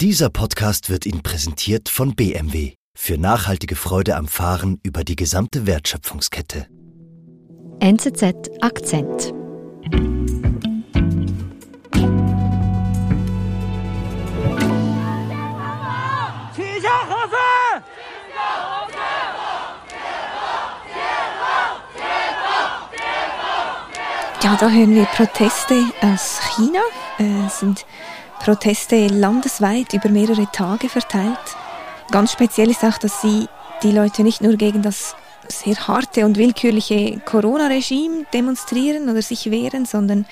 Dieser Podcast wird Ihnen präsentiert von BMW für nachhaltige Freude am Fahren über die gesamte Wertschöpfungskette. NZZ Akzent. Ja, da hören wir Proteste aus China. Äh, es sind Proteste landesweit über mehrere Tage verteilt. Ganz speziell ist auch, dass sie die Leute nicht nur gegen das sehr harte und willkürliche Corona-Regime demonstrieren oder sich wehren, sondern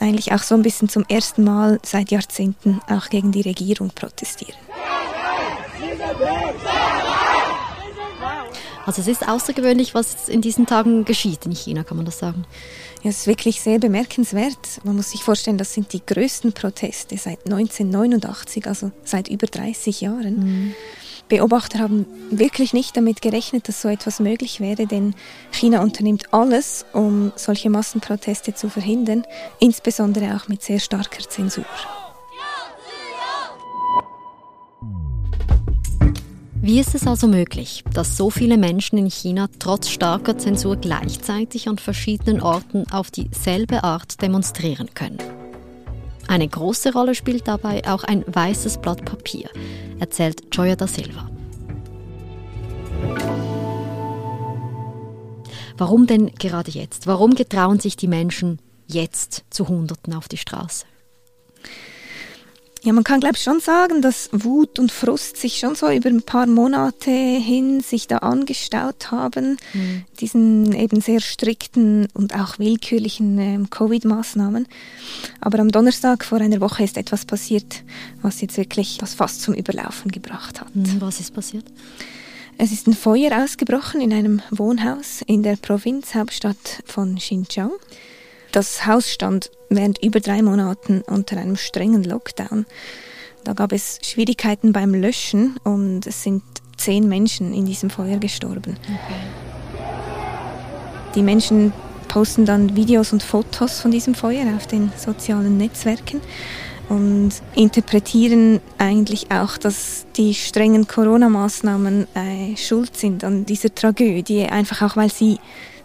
eigentlich auch so ein bisschen zum ersten Mal seit Jahrzehnten auch gegen die Regierung protestieren. Also es ist außergewöhnlich, was in diesen Tagen geschieht in China, kann man das sagen? Ja, es ist wirklich sehr bemerkenswert. Man muss sich vorstellen, das sind die größten Proteste seit 1989, also seit über 30 Jahren. Mhm. Beobachter haben wirklich nicht damit gerechnet, dass so etwas möglich wäre, denn China unternimmt alles, um solche Massenproteste zu verhindern, insbesondere auch mit sehr starker Zensur. Wie ist es also möglich, dass so viele Menschen in China trotz starker Zensur gleichzeitig an verschiedenen Orten auf dieselbe Art demonstrieren können? Eine große Rolle spielt dabei auch ein weißes Blatt Papier, erzählt Joya da Silva. Warum denn gerade jetzt? Warum getrauen sich die Menschen jetzt zu Hunderten auf die Straße? Ja, man kann glaube ich schon sagen, dass Wut und Frust sich schon so über ein paar Monate hin sich da angestaut haben, mhm. diesen eben sehr strikten und auch willkürlichen äh, Covid-Maßnahmen. Aber am Donnerstag vor einer Woche ist etwas passiert, was jetzt wirklich das fast zum Überlaufen gebracht hat. Mhm, was ist passiert? Es ist ein Feuer ausgebrochen in einem Wohnhaus in der Provinzhauptstadt von Xinjiang. Das Haus stand während über drei Monaten unter einem strengen Lockdown. Da gab es Schwierigkeiten beim Löschen und es sind zehn Menschen in diesem Feuer gestorben. Okay. Die Menschen posten dann Videos und Fotos von diesem Feuer auf den sozialen Netzwerken und interpretieren eigentlich auch, dass die strengen Corona-Maßnahmen äh, schuld sind an dieser Tragödie, einfach auch weil sie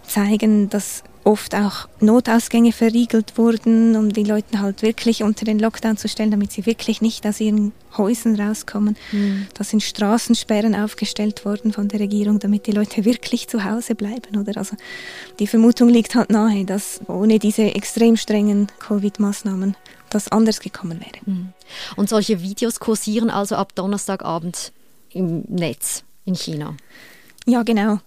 zeigen, dass oft auch Notausgänge verriegelt wurden, um die Leute halt wirklich unter den Lockdown zu stellen, damit sie wirklich nicht aus ihren Häusern rauskommen. Mhm. Da sind Straßensperren aufgestellt worden von der Regierung, damit die Leute wirklich zu Hause bleiben. Oder? Also die Vermutung liegt halt nahe, dass ohne diese extrem strengen Covid-Maßnahmen das anders gekommen wäre. Mhm. Und solche Videos kursieren also ab Donnerstagabend im Netz in China. Ja, genau.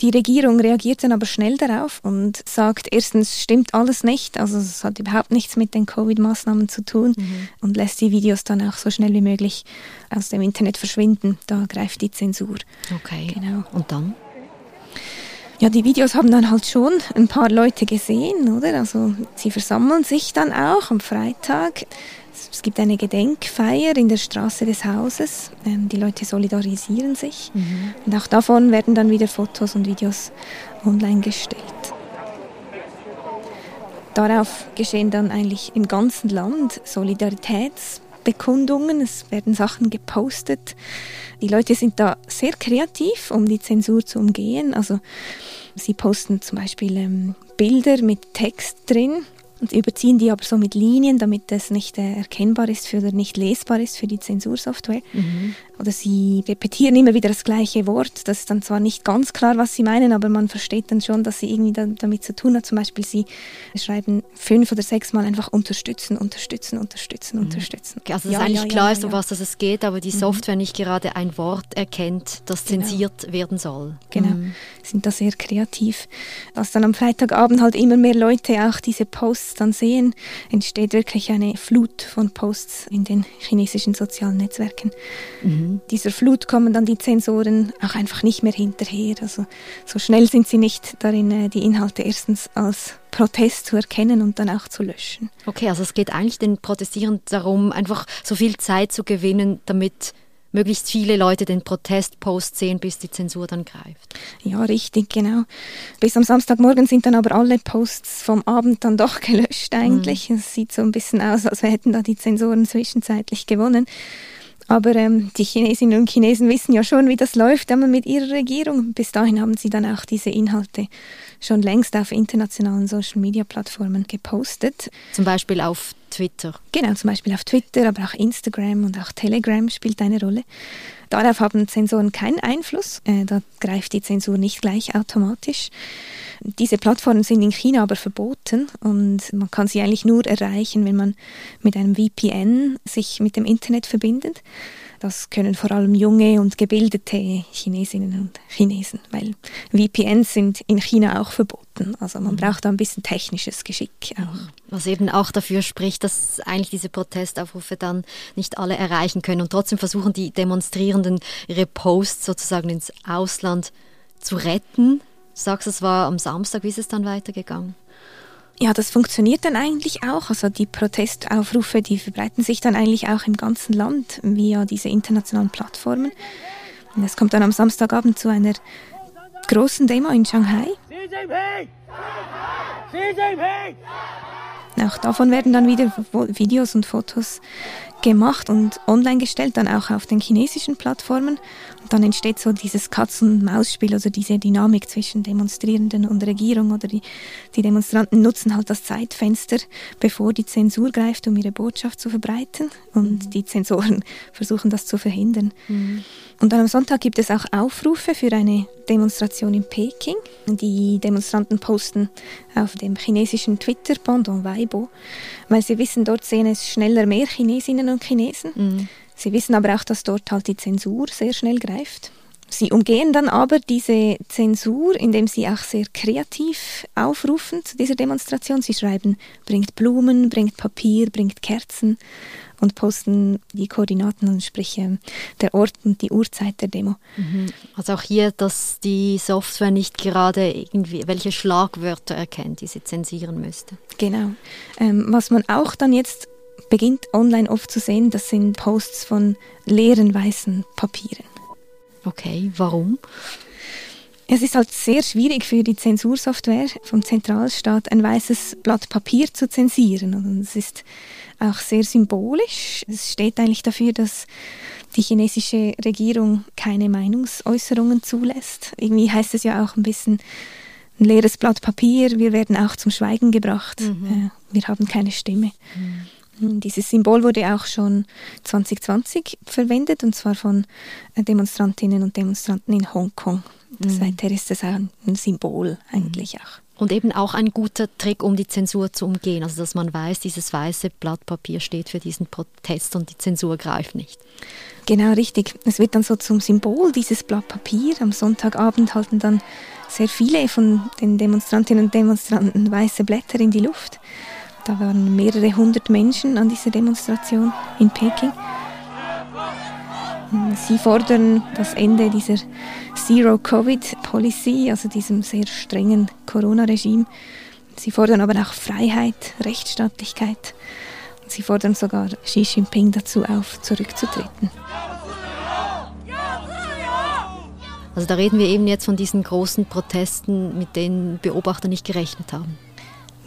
Die Regierung reagiert dann aber schnell darauf und sagt, erstens stimmt alles nicht, also es hat überhaupt nichts mit den Covid-Maßnahmen zu tun mhm. und lässt die Videos dann auch so schnell wie möglich aus dem Internet verschwinden. Da greift die Zensur. Okay. Genau. Und dann? Ja, die Videos haben dann halt schon ein paar Leute gesehen, oder? Also sie versammeln sich dann auch am Freitag es gibt eine Gedenkfeier in der Straße des Hauses. Ähm, die Leute solidarisieren sich. Mhm. Und auch davon werden dann wieder Fotos und Videos online gestellt. Darauf geschehen dann eigentlich im ganzen Land Solidaritätsbekundungen. Es werden Sachen gepostet. Die Leute sind da sehr kreativ, um die Zensur zu umgehen. Also sie posten zum Beispiel ähm, Bilder mit Text drin und überziehen die aber so mit Linien, damit es nicht äh, erkennbar ist für, oder nicht lesbar ist für die Zensursoftware. Mhm. Oder sie repetieren immer wieder das gleiche Wort. Das ist dann zwar nicht ganz klar, was sie meinen, aber man versteht dann schon, dass sie irgendwie da, damit zu tun hat. Zum Beispiel, sie schreiben fünf oder sechs Mal einfach unterstützen, unterstützen, unterstützen, mhm. unterstützen. Okay, also, dass ja, eigentlich ja, klar ja, ist, um was es geht, aber die mhm. Software nicht gerade ein Wort erkennt, das genau. zensiert werden soll. Genau, mhm. sind da sehr kreativ. Was dann am Freitagabend halt immer mehr Leute auch diese Posts Dann sehen, entsteht wirklich eine Flut von Posts in den chinesischen sozialen Netzwerken. Mhm. Dieser Flut kommen dann die Zensoren auch einfach nicht mehr hinterher. Also so schnell sind sie nicht darin, äh, die Inhalte erstens als Protest zu erkennen und dann auch zu löschen. Okay, also es geht eigentlich den Protestierenden darum, einfach so viel Zeit zu gewinnen, damit möglichst viele Leute den Protestpost sehen, bis die Zensur dann greift. Ja, richtig, genau. Bis am Samstagmorgen sind dann aber alle Posts vom Abend dann doch gelöscht eigentlich. Mhm. Es sieht so ein bisschen aus, als hätten da die Zensoren zwischenzeitlich gewonnen. Aber ähm, die Chinesinnen und Chinesen wissen ja schon, wie das läuft einmal mit ihrer Regierung. Bis dahin haben sie dann auch diese Inhalte schon längst auf internationalen Social-Media-Plattformen gepostet. Zum Beispiel auf Twitter. Genau, zum Beispiel auf Twitter, aber auch Instagram und auch Telegram spielt eine Rolle. Darauf haben Zensoren keinen Einfluss. Äh, da greift die Zensur nicht gleich automatisch. Diese Plattformen sind in China aber verboten und man kann sie eigentlich nur erreichen, wenn man mit einem VPN sich mit dem Internet verbindet. Das können vor allem junge und gebildete Chinesinnen und Chinesen, weil VPNs sind in China auch verboten. Also man mhm. braucht da ein bisschen technisches Geschick auch. Was eben auch dafür spricht, dass eigentlich diese Protestaufrufe dann nicht alle erreichen können und trotzdem versuchen die Demonstrierenden ihre Posts sozusagen ins Ausland zu retten. Du sagst, es war am Samstag, wie ist es dann weitergegangen? Ja, das funktioniert dann eigentlich auch. Also die Protestaufrufe, die verbreiten sich dann eigentlich auch im ganzen Land via diese internationalen Plattformen. Und es kommt dann am Samstagabend zu einer großen Demo in Shanghai. Auch davon werden dann wieder Videos und Fotos gemacht und online gestellt, dann auch auf den chinesischen Plattformen. Und dann entsteht so dieses Katz-und-Maus-Spiel, also diese Dynamik zwischen Demonstrierenden und Regierung oder die, die Demonstranten nutzen halt das Zeitfenster, bevor die Zensur greift, um ihre Botschaft zu verbreiten und mhm. die Zensoren versuchen das zu verhindern. Mhm. Und dann am Sonntag gibt es auch Aufrufe für eine Demonstration in Peking. Die Demonstranten posten auf dem chinesischen Twitter-Pendant Weibo, weil sie wissen, dort sehen es schneller mehr Chinesinnen und Chinesen. Mhm. Sie wissen aber auch, dass dort halt die Zensur sehr schnell greift. Sie umgehen dann aber diese Zensur, indem sie auch sehr kreativ aufrufen zu dieser Demonstration. Sie schreiben, bringt Blumen, bringt Papier, bringt Kerzen und posten die Koordinaten und sprich der Ort und die Uhrzeit der Demo. Mhm. Also auch hier, dass die Software nicht gerade irgendwie welche Schlagwörter erkennt, die sie zensieren müsste. Genau. Ähm, was man auch dann jetzt beginnt online oft zu sehen, das sind Posts von leeren weißen Papieren. Okay, warum? Es ist halt sehr schwierig für die Zensursoftware vom Zentralstaat ein weißes Blatt Papier zu zensieren. Und es ist auch sehr symbolisch. Es steht eigentlich dafür, dass die chinesische Regierung keine Meinungsäußerungen zulässt. Irgendwie heißt es ja auch ein bisschen ein leeres Blatt Papier, wir werden auch zum Schweigen gebracht. Mhm. Wir haben keine Stimme. Mhm. Dieses Symbol wurde auch schon 2020 verwendet, und zwar von äh, Demonstrantinnen und Demonstranten in Hongkong. Mhm. Seither ist es ein Symbol eigentlich auch. Und eben auch ein guter Trick, um die Zensur zu umgehen. Also dass man weiß, dieses weiße Blatt Papier steht für diesen Protest und die Zensur greift nicht. Genau, richtig. Es wird dann so zum Symbol dieses Blatt Papier. Am Sonntagabend halten dann sehr viele von den Demonstrantinnen und Demonstranten weiße Blätter in die Luft. Da waren mehrere hundert Menschen an dieser Demonstration in Peking. Sie fordern das Ende dieser Zero-Covid-Policy, also diesem sehr strengen Corona-Regime. Sie fordern aber auch Freiheit, Rechtsstaatlichkeit. Sie fordern sogar Xi Jinping dazu auf, zurückzutreten. Also da reden wir eben jetzt von diesen großen Protesten, mit denen Beobachter nicht gerechnet haben.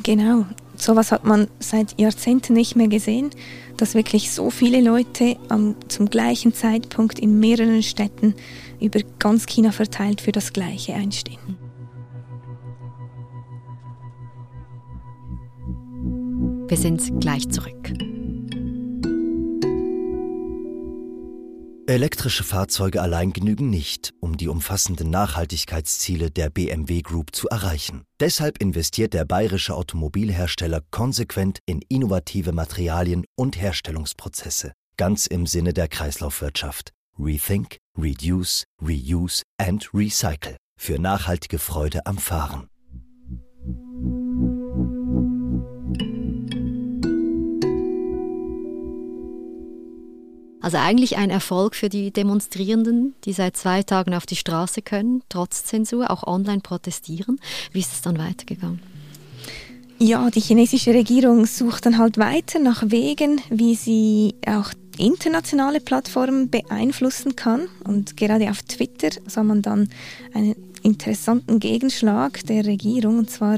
Genau, sowas hat man seit Jahrzehnten nicht mehr gesehen, dass wirklich so viele Leute am, zum gleichen Zeitpunkt in mehreren Städten über ganz China verteilt für das Gleiche einstehen. Wir sind gleich zurück. Elektrische Fahrzeuge allein genügen nicht, um die umfassenden Nachhaltigkeitsziele der BMW Group zu erreichen. Deshalb investiert der bayerische Automobilhersteller konsequent in innovative Materialien und Herstellungsprozesse, ganz im Sinne der Kreislaufwirtschaft. Rethink, Reduce, Reuse and Recycle für nachhaltige Freude am Fahren. Also eigentlich ein Erfolg für die Demonstrierenden, die seit zwei Tagen auf die Straße können, trotz Zensur, auch online protestieren. Wie ist es dann weitergegangen? Ja, die chinesische Regierung sucht dann halt weiter nach Wegen, wie sie auch internationale Plattformen beeinflussen kann. Und gerade auf Twitter sah man dann einen interessanten Gegenschlag der Regierung. Und zwar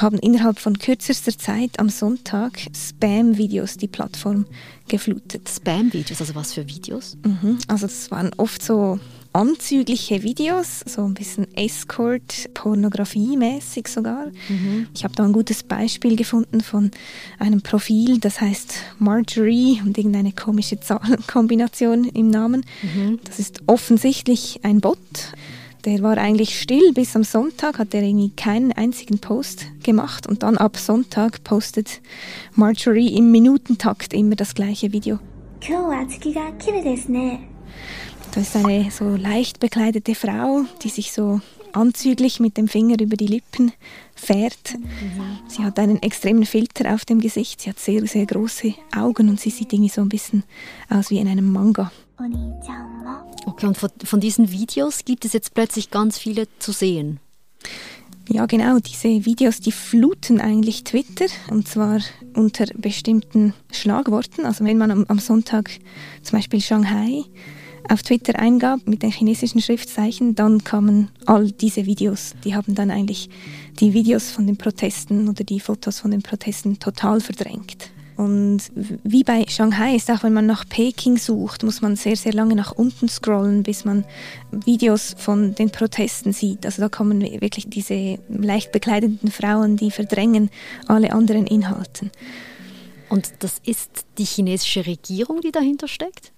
haben innerhalb von kürzester Zeit am Sonntag Spam-Videos die Plattform geflutet. Spam-Videos, also was für Videos? Mhm. Also das waren oft so anzügliche Videos, so ein bisschen Escort, Pornografie-mäßig sogar. Mhm. Ich habe da ein gutes Beispiel gefunden von einem Profil, das heißt Marjorie und irgendeine komische Zahlenkombination im Namen. Mhm. Das ist offensichtlich ein Bot. Der war eigentlich still bis am Sonntag, hat er irgendwie keinen einzigen Post gemacht und dann ab Sonntag postet Marjorie im Minutentakt immer das gleiche Video. Das ist eine so leicht bekleidete Frau, die sich so anzüglich mit dem Finger über die Lippen fährt. Sie hat einen extremen Filter auf dem Gesicht. Sie hat sehr, sehr große Augen und sie sieht irgendwie so ein bisschen aus wie in einem Manga. Okay, und von, von diesen Videos gibt es jetzt plötzlich ganz viele zu sehen. Ja, genau. Diese Videos, die fluten eigentlich Twitter und zwar unter bestimmten Schlagworten. Also wenn man am, am Sonntag zum Beispiel Shanghai auf Twitter eingab mit den chinesischen Schriftzeichen, dann kamen all diese Videos. Die haben dann eigentlich die Videos von den Protesten oder die Fotos von den Protesten total verdrängt. Und wie bei Shanghai ist auch, wenn man nach Peking sucht, muss man sehr, sehr lange nach unten scrollen, bis man Videos von den Protesten sieht. Also da kommen wirklich diese leicht bekleideten Frauen, die verdrängen alle anderen Inhalten. Und das ist die chinesische Regierung, die dahinter steckt?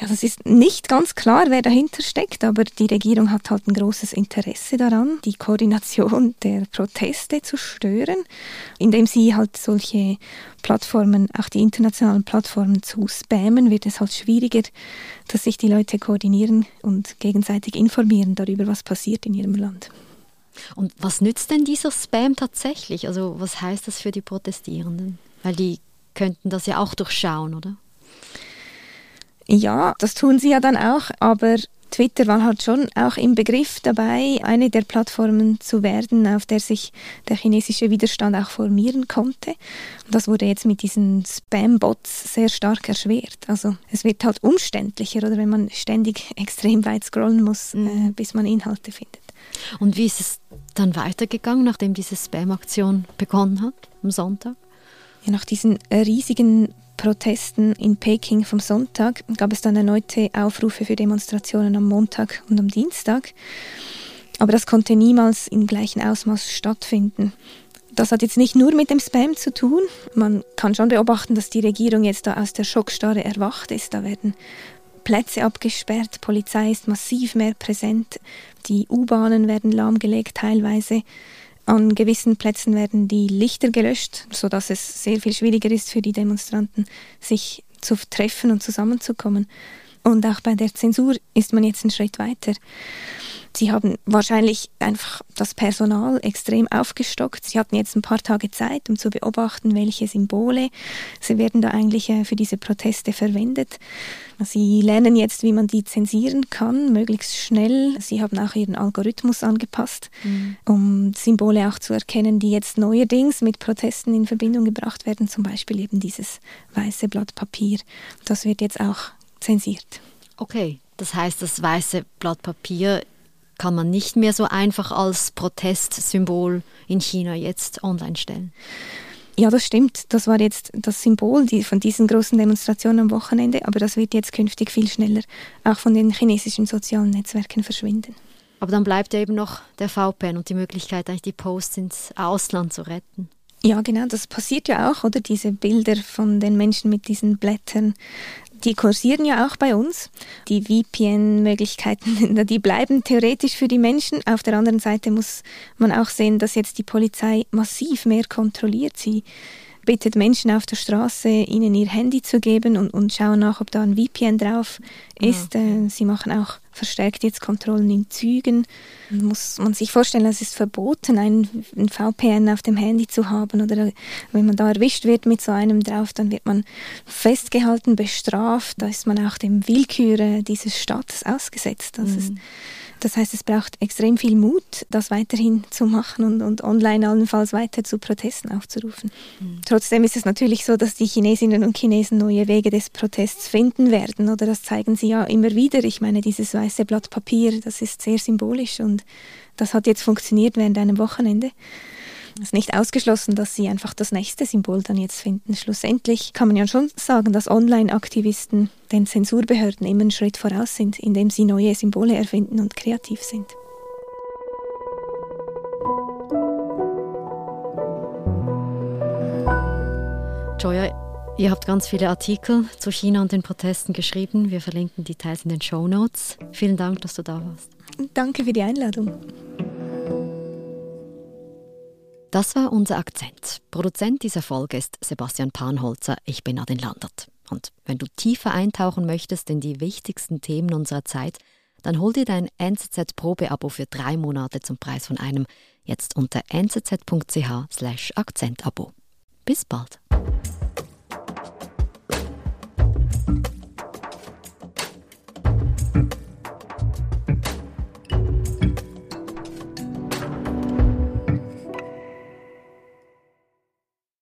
Ja, das ist nicht ganz klar, wer dahinter steckt, aber die Regierung hat halt ein großes Interesse daran, die Koordination der Proteste zu stören, indem sie halt solche Plattformen, auch die internationalen Plattformen zu spammen, wird es halt schwieriger, dass sich die Leute koordinieren und gegenseitig informieren darüber, was passiert in ihrem Land. Und was nützt denn dieser Spam tatsächlich? Also was heißt das für die Protestierenden? Weil die könnten das ja auch durchschauen, oder? Ja, das tun sie ja dann auch, aber Twitter war halt schon auch im Begriff dabei, eine der Plattformen zu werden, auf der sich der chinesische Widerstand auch formieren konnte. Und das wurde jetzt mit diesen Spam-Bots sehr stark erschwert. Also es wird halt umständlicher, oder wenn man ständig extrem weit scrollen muss, mhm. äh, bis man Inhalte findet. Und wie ist es dann weitergegangen, nachdem diese Spam-Aktion begonnen hat, am Sonntag? Ja, nach diesen riesigen Protesten in Peking vom Sonntag gab es dann erneute Aufrufe für Demonstrationen am Montag und am Dienstag. Aber das konnte niemals im gleichen Ausmaß stattfinden. Das hat jetzt nicht nur mit dem Spam zu tun. Man kann schon beobachten, dass die Regierung jetzt da aus der Schockstarre erwacht ist. Da werden Plätze abgesperrt, Polizei ist massiv mehr präsent, die U-Bahnen werden lahmgelegt teilweise. An gewissen Plätzen werden die Lichter gelöscht, sodass es sehr viel schwieriger ist für die Demonstranten, sich zu treffen und zusammenzukommen. Und auch bei der Zensur ist man jetzt einen Schritt weiter. Sie haben wahrscheinlich einfach das Personal extrem aufgestockt. Sie hatten jetzt ein paar Tage Zeit, um zu beobachten, welche Symbole sie werden da eigentlich äh, für diese Proteste verwendet. Sie lernen jetzt, wie man die zensieren kann, möglichst schnell. Sie haben auch ihren Algorithmus angepasst, mhm. um Symbole auch zu erkennen, die jetzt neuerdings mit Protesten in Verbindung gebracht werden, zum Beispiel eben dieses weiße Blatt Papier. Das wird jetzt auch zensiert. Okay, das heißt, das weiße Blatt Papier kann man nicht mehr so einfach als Protestsymbol in China jetzt online stellen. Ja, das stimmt. Das war jetzt das Symbol von diesen großen Demonstrationen am Wochenende, aber das wird jetzt künftig viel schneller auch von den chinesischen sozialen Netzwerken verschwinden. Aber dann bleibt ja eben noch der VPN und die Möglichkeit, eigentlich die Posts ins Ausland zu retten. Ja, genau, das passiert ja auch, oder? Diese Bilder von den Menschen mit diesen Blättern, die kursieren ja auch bei uns. Die VPN-Möglichkeiten, die bleiben theoretisch für die Menschen. Auf der anderen Seite muss man auch sehen, dass jetzt die Polizei massiv mehr kontrolliert. Sie bittet Menschen auf der Straße, ihnen ihr Handy zu geben und, und schauen nach, ob da ein VPN drauf ist. Äh, sie machen auch verstärkt jetzt Kontrollen in Zügen. Muss man sich vorstellen, es ist verboten, einen, einen VPN auf dem Handy zu haben. Oder wenn man da erwischt wird mit so einem drauf, dann wird man festgehalten, bestraft. Da ist man auch dem Willkür dieses Staates ausgesetzt. Das mhm. ist das heißt, es braucht extrem viel Mut, das weiterhin zu machen und, und online allenfalls weiter zu Protesten aufzurufen. Mhm. Trotzdem ist es natürlich so, dass die Chinesinnen und Chinesen neue Wege des Protests finden werden. Oder das zeigen sie ja immer wieder. Ich meine, dieses weiße Blatt Papier, das ist sehr symbolisch und das hat jetzt funktioniert während einem Wochenende. Es ist nicht ausgeschlossen, dass sie einfach das nächste Symbol dann jetzt finden. Schlussendlich kann man ja schon sagen, dass Online-Aktivisten den Zensurbehörden immer einen Schritt voraus sind, indem sie neue Symbole erfinden und kreativ sind. Joya, ihr habt ganz viele Artikel zu China und den Protesten geschrieben. Wir verlinken Details in den Show Notes. Vielen Dank, dass du da warst. Danke für die Einladung. Das war unser Akzent. Produzent dieser Folge ist Sebastian Panholzer. Ich bin Adin Landert. Und wenn du tiefer eintauchen möchtest in die wichtigsten Themen unserer Zeit, dann hol dir dein NZZ-Probeabo für drei Monate zum Preis von einem jetzt unter nzz.ch/akzentabo. Bis bald.